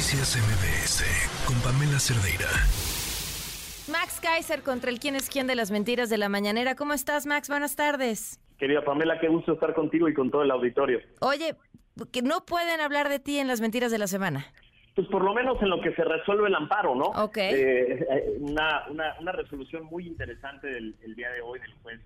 Noticias MBS con Pamela Cerdeira. Max Kaiser contra el quién es quién de las mentiras de la mañanera. ¿Cómo estás, Max? Buenas tardes. Querida Pamela, qué gusto estar contigo y con todo el auditorio. Oye, que no pueden hablar de ti en las mentiras de la semana. Pues por lo menos en lo que se resuelve el amparo, ¿no? Ok. Eh, eh, una, una, una resolución muy interesante del el día de hoy del juez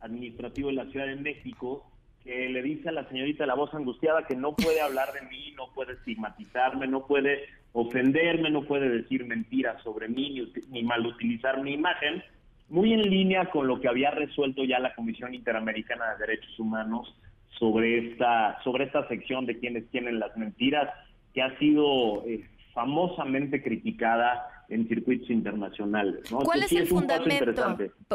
administrativo de la Ciudad de México que le dice a la señorita la voz angustiada que no puede hablar de mí, no puede estigmatizarme, no puede ofenderme, no puede decir mentiras sobre mí ni, uti- ni mal utilizar mi imagen, muy en línea con lo que había resuelto ya la Comisión Interamericana de Derechos Humanos sobre esta sobre esta sección de quienes tienen las mentiras que ha sido eh, famosamente criticada en circuitos internacionales. ¿no? ¿Cuál es sí el fundamento?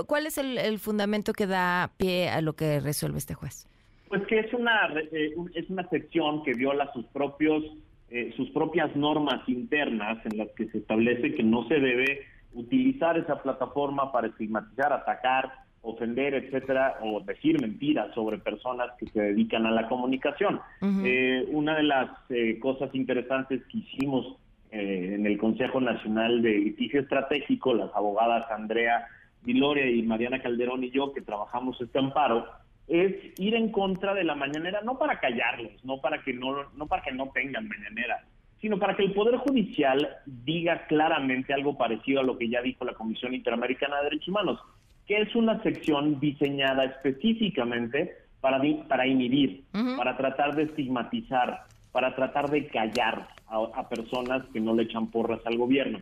¿Cuál es el fundamento que da pie a lo que resuelve este juez? Pues que es una eh, es una sección que viola sus propios eh, sus propias normas internas en las que se establece que no se debe utilizar esa plataforma para estigmatizar, atacar, ofender, etcétera, o decir mentiras sobre personas que se dedican a la comunicación. Eh, una de las eh, cosas interesantes que hicimos eh, en el Consejo Nacional de Litigio Estratégico, las abogadas Andrea Viloria y Mariana Calderón y yo, que trabajamos este amparo, es ir en contra de la mañanera, no para callarlos, no para que no, no para que no tengan mañanera, sino para que el Poder Judicial diga claramente algo parecido a lo que ya dijo la Comisión Interamericana de Derechos Humanos, que es una sección diseñada específicamente para, para inhibir, para tratar de estigmatizar, para tratar de callar a, a personas que no le echan porras al gobierno.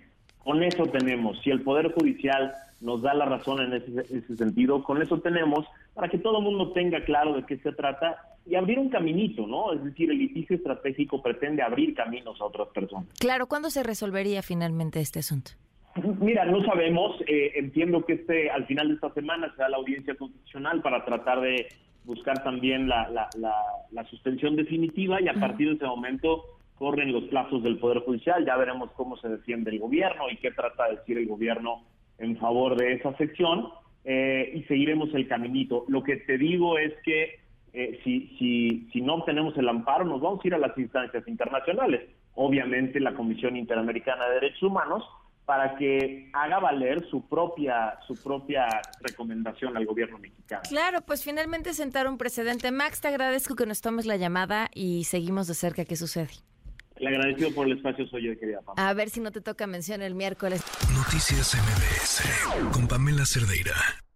Con eso tenemos, si el Poder Judicial nos da la razón en ese, ese sentido, con eso tenemos para que todo el mundo tenga claro de qué se trata y abrir un caminito, ¿no? Es decir, el litigio estratégico pretende abrir caminos a otras personas. Claro, ¿cuándo se resolvería finalmente este asunto? Mira, no sabemos. eh, entiendo que este al final de esta semana será la audiencia constitucional para tratar de buscar también la, la, la, la suspensión definitiva y a partir de ese momento corren los plazos del Poder Judicial. Ya veremos cómo se defiende el gobierno y qué trata de decir el gobierno en favor de esa sección eh, y seguiremos el caminito. Lo que te digo es que eh, si, si, si no obtenemos el amparo, nos vamos a ir a las instancias internacionales. Obviamente la Comisión Interamericana de Derechos Humanos para que haga valer su propia su propia recomendación al gobierno mexicano. Claro, pues finalmente sentar un precedente. Max, te agradezco que nos tomes la llamada y seguimos de cerca qué sucede. Le agradecido por el espacio soy yo, querida Pamela. A ver si no te toca mención el miércoles. Noticias MBS con Pamela Cerdeira.